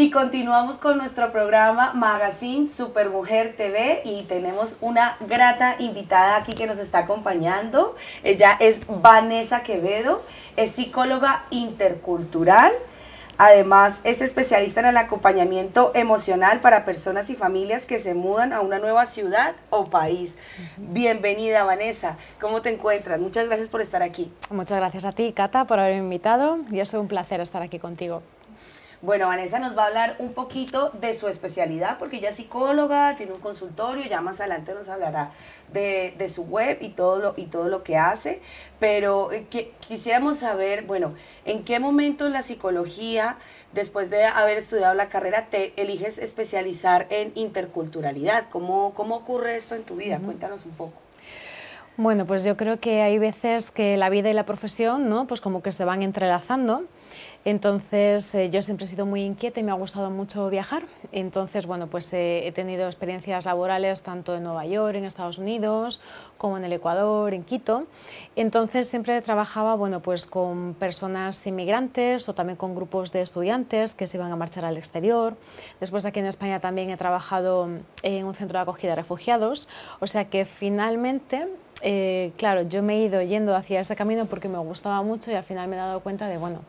Y continuamos con nuestro programa Magazine Supermujer TV y tenemos una grata invitada aquí que nos está acompañando. Ella es Vanessa Quevedo, es psicóloga intercultural. Además, es especialista en el acompañamiento emocional para personas y familias que se mudan a una nueva ciudad o país. Bienvenida, Vanessa. ¿Cómo te encuentras? Muchas gracias por estar aquí. Muchas gracias a ti, Cata, por haberme invitado y es un placer estar aquí contigo. Bueno, Vanessa nos va a hablar un poquito de su especialidad, porque ella es psicóloga, tiene un consultorio, ya más adelante nos hablará de, su web y todo, lo, y todo lo que hace, pero eh, que, quisiéramos saber, bueno, ¿en qué momento la psicología, después de haber estudiado la carrera, te eliges especializar en interculturalidad? ¿Cómo, cómo ocurre esto en tu vida? Cuéntanos un poco. Bueno, pues yo creo que hay veces que la vida y la profesión, ¿no? Pues como que se van entrelazando entonces, eh, yo siempre he sido muy inquieta y me ha gustado mucho viajar. Entonces, bueno, pues eh, he tenido experiencias laborales tanto en Nueva York, en Estados Unidos, como en el Ecuador, en Quito. Entonces, siempre trabajaba, bueno, pues con personas inmigrantes o también con grupos de estudiantes que se iban a marchar al exterior. Después, aquí en España también he trabajado en un centro de acogida de refugiados. O sea que finalmente eh, claro, yo me he ido yendo hacia ese camino porque me gustaba mucho y al final me he dado cuenta de, bueno,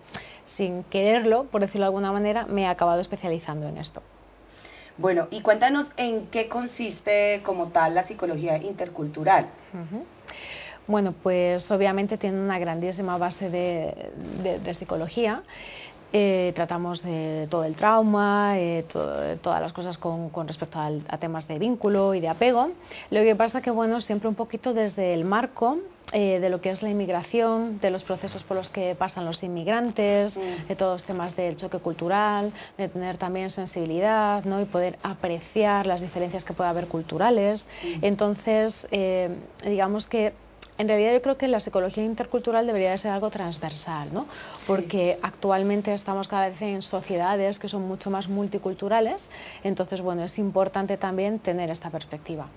sin quererlo, por decirlo de alguna manera, me he acabado especializando en esto. Bueno, y cuéntanos en qué consiste como tal la psicología intercultural. Bueno, pues obviamente tiene una grandísima base de, psicología. Eh, tratamos todo el trauma, eh, todas las cosas con, respecto a temas de vínculo y de apego. Lo que pasa que, bueno, siempre un poquito desde el marco eh, de lo que es la inmigración, de los procesos por los que pasan los inmigrantes, de todos los temas del choque cultural, de tener también sensibilidad ¿no? y poder apreciar las diferencias que puede haber culturales. Entonces, eh, digamos que en realidad yo creo que la psicología intercultural debería de ser algo transversal, ¿no? porque actualmente estamos cada vez en sociedades que son mucho más multiculturales, entonces bueno, es importante también tener esta perspectiva.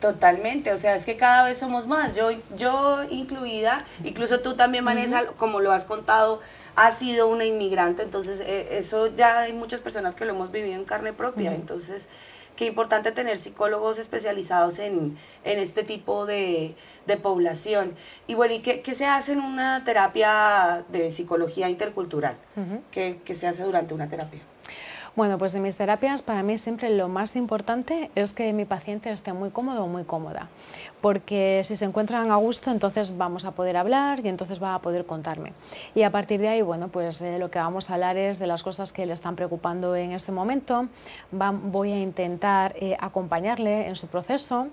Totalmente, o sea, es que cada vez somos más, yo, yo incluida, incluso tú también, Vanessa, como lo has contado, has sido una inmigrante, entonces eh, eso ya hay muchas personas que lo hemos vivido en carne propia, entonces qué importante tener psicólogos especializados en, este tipo de, población. Y bueno, ¿y qué, se hace en una terapia de psicología intercultural? ¿Qué se hace durante una terapia? Bueno, pues en mis terapias para mí siempre lo más importante es que mi paciente esté muy cómodo o muy cómoda, porque si se encuentran a gusto entonces vamos a poder hablar y entonces va a poder contarme. Y a partir de ahí, bueno, pues eh, lo que vamos a hablar es de las cosas que le están preocupando en este momento, voy a intentar eh, acompañarle en su proceso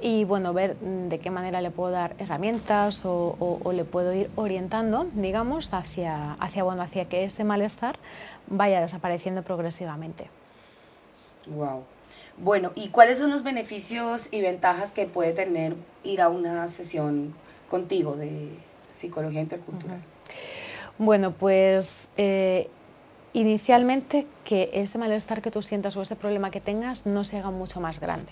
y bueno, ver mm, de qué manera le puedo dar herramientas o, le puedo ir orientando, digamos, hacia, hacia, bueno, hacia que ese malestar vaya desapareciendo progresivamente. Wow. Bueno, ¿y cuáles son los beneficios y ventajas que puede tener ir a una sesión contigo de psicología intercultural? Bueno, pues eh, inicialmente que ese malestar que tú sientas o ese problema que tengas no se haga mucho más grande.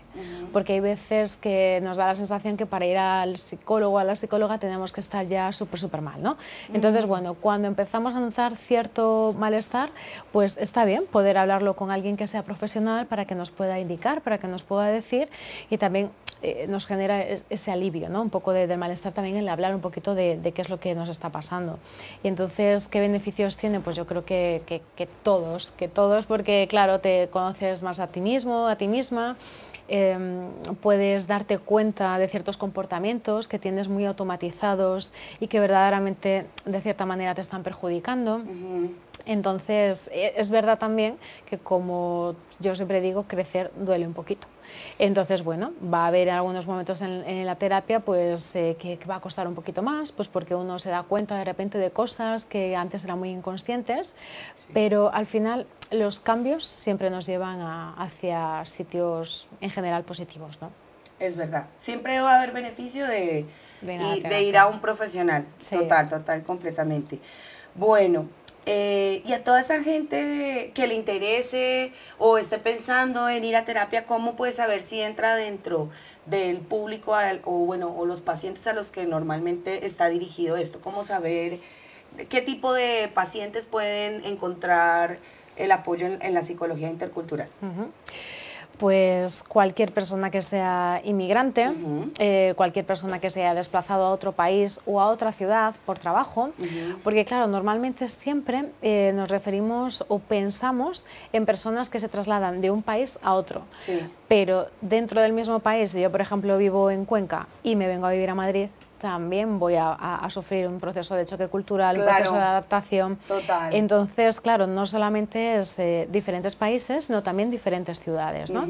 Porque hay veces que nos da la sensación que para ir al psicólogo o a la psicóloga tenemos que estar ya súper, súper mal, ¿no? Entonces, bueno, cuando empezamos a notar cierto malestar, pues está bien poder hablarlo con alguien que sea profesional para que nos pueda indicar, para que nos pueda decir y también eh, nos genera e-, ese alivio, ¿no? un poco de, malestar también el hablar un poquito de, qué es lo que nos está pasando. Y entonces, ¿qué beneficios tiene? Pues yo creo que, que, todos, que todos, porque claro, te conoces más a ti mismo, a ti misma, em, puedes darte cuenta de ciertos comportamientos que tienes muy automatizados y que verdaderamente de cierta manera te están perjudicando. Entonces, e, es verdad también que como yo siempre digo, crecer duele un poquito. Entonces, bueno, va a haber algunos momentos en, la terapia pues, eh, que, va a costar un poquito más, pues porque uno se da cuenta de repente de cosas que antes eran muy inconscientes, pero al final los cambios siempre nos llevan hacia sitios en general positivos, ¿no? Es verdad. Siempre va a haber beneficio de, de ir a un profesional. Total, total, completamente. Bueno, eh, y a toda esa gente que le interese o esté pensando en ir a terapia, ¿cómo puede saber si entra dentro del público o, bueno, o los pacientes a los que normalmente está dirigido esto? ¿Cómo saber qué tipo de pacientes pueden encontrar el apoyo en, la psicología intercultural? Pues cualquier persona que sea inmigrante, eh, cualquier persona que se haya desplazado a otro país o a otra ciudad por trabajo, porque claro, normalmente siempre eh, nos referimos o pensamos en personas que se trasladan de un país a otro, pero dentro del mismo país, yo por ejemplo vivo en Cuenca y me vengo a vivir a Madrid, también voy a, sufrir un proceso de choque cultural, un proceso de adaptación. Total. Entonces, claro, no solamente es eh, diferentes países, sino también diferentes ciudades, ¿no?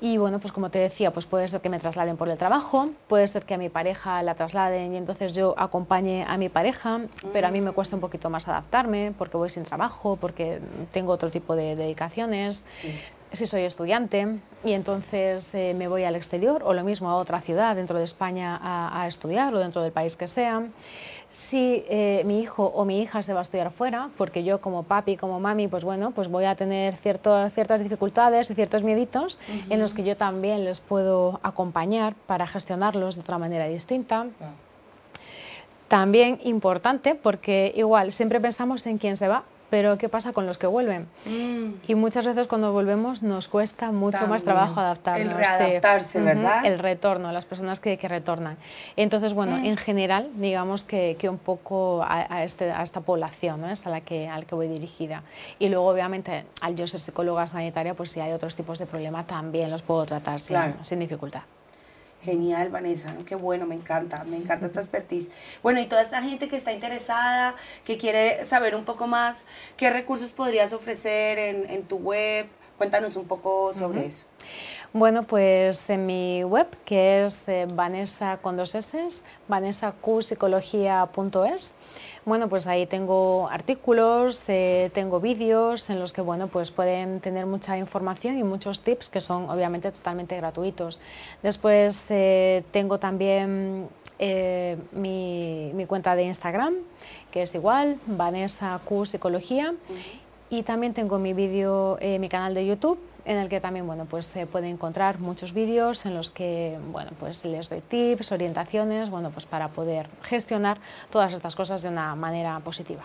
Y bueno, pues como te decía, pues puede ser que me trasladen por el trabajo, puede ser que a mi pareja la trasladen y entonces yo acompañe a mi pareja, pero a mí me cuesta un poquito más adaptarme porque voy sin trabajo, porque tengo otro tipo de dedicaciones. Sí si soy estudiante y entonces eh, me voy al exterior o lo mismo a otra ciudad dentro de España a, estudiar o dentro del país que sea. Si eh, mi hijo o mi hija se va a estudiar fuera, porque yo como papi, como mami, pues bueno, pues voy a tener ciertas dificultades y ciertos mieditos en los que yo también les puedo acompañar para gestionarlos de otra manera distinta. También importante porque igual siempre pensamos en quién se va, pero ¿qué pasa con los que vuelven? Mm. Y muchas veces cuando volvemos nos cuesta mucho más trabajo adaptarnos. El readaptarse, ¿verdad? El retorno, las personas que, que retornan. Entonces, bueno, mm. en general, digamos que, que un poco a, este, a esta población ¿no? es a la, que, al que voy dirigida. Y luego, obviamente, al yo ser psicóloga sanitaria, pues si hay otros tipos de problemas, también los puedo tratar sin, sin dificultad. Genial, Vanessa, qué bueno, me encanta, me encanta esta expertise. Bueno, y toda esta gente que está interesada, que quiere saber un poco más, ¿qué recursos podrías ofrecer en, tu web? Cuéntanos un poco sobre eso. Bueno, pues en mi web, que es eh, Vanessa con dos S, vanessaqpsicología.es, bueno, pues ahí tengo artículos, eh, tengo vídeos en los que bueno, pues pueden tener mucha información y muchos tips que son obviamente totalmente gratuitos. Después eh, tengo también eh, mi, cuenta de Instagram, que es igual, Vanessa Q Psicología. Y también tengo mi vídeo, mi canal de YouTube, en el que también bueno, pues se puede encontrar muchos vídeos en los que bueno, pues les doy tips, orientaciones bueno, pues para poder gestionar todas estas cosas de una manera positiva.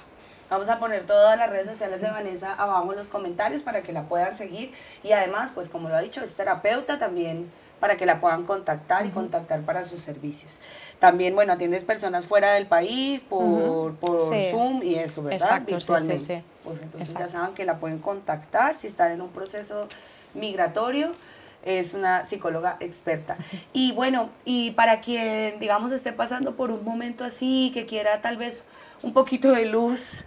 Vamos a poner todas las redes sociales de Vanessa abajo en los comentarios para que la puedan seguir y además, pues como lo ha dicho, es terapeuta también para que la puedan contactar y contactar para sus servicios. También, bueno, atiendes personas fuera del país por, por Zoom y eso, ¿verdad? Virtualmente. pues entonces ya saben que la pueden contactar si están en un proceso migratorio. Es una psicóloga experta. Y bueno, y para quien, digamos, esté pasando por un momento así, que quiera tal vez un poquito de luz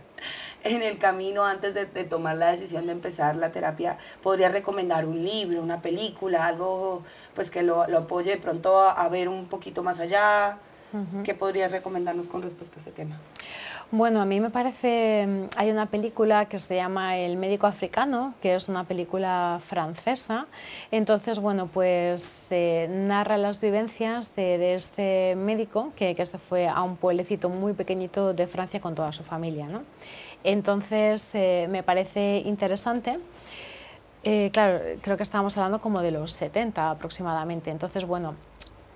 en el camino antes de, tomar la decisión de empezar la terapia, podría recomendar un libro, una película, algo pues que lo, apoye de pronto a, ver un poquito más allá. ¿Qué podrías recomendarnos con respecto a ese tema? Bueno, a mí me parece, mm, hay una película que se llama El médico africano, que es una película francesa. Entonces, bueno, pues narra las vivencias de, este médico que, que, se fue a un pueblecito muy pequeñito de Francia con toda su familia. ¿no? Entonces, eh, me parece interesante. Eh, claro, creo que estábamos hablando como de los 70 aproximadamente. Entonces, bueno,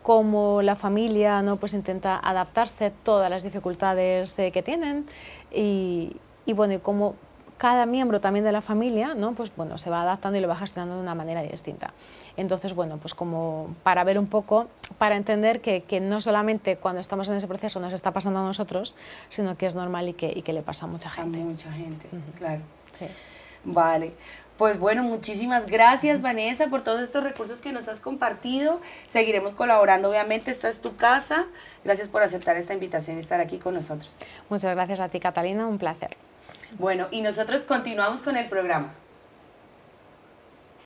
como la familia ¿no? pues intenta adaptarse a todas las dificultades eh, que tienen y, y, bueno, y como cada miembro también de la familia ¿no? pues, bueno, se va adaptando y lo va gestionando de una manera distinta. Entonces, bueno, pues como para ver un poco, para entender que, que, no solamente cuando estamos en ese proceso nos está pasando a nosotros, sino que es normal y que, y que le pasa a mucha gente. A mucha gente, claro. Sí. Vale. Pues bueno, muchísimas gracias Vanessa por todos estos recursos que nos has compartido. Seguiremos colaborando, obviamente, esta es tu casa. Gracias por aceptar esta invitación y estar aquí con nosotros. Muchas gracias a ti Catalina, un placer. Bueno, y nosotros continuamos con el programa.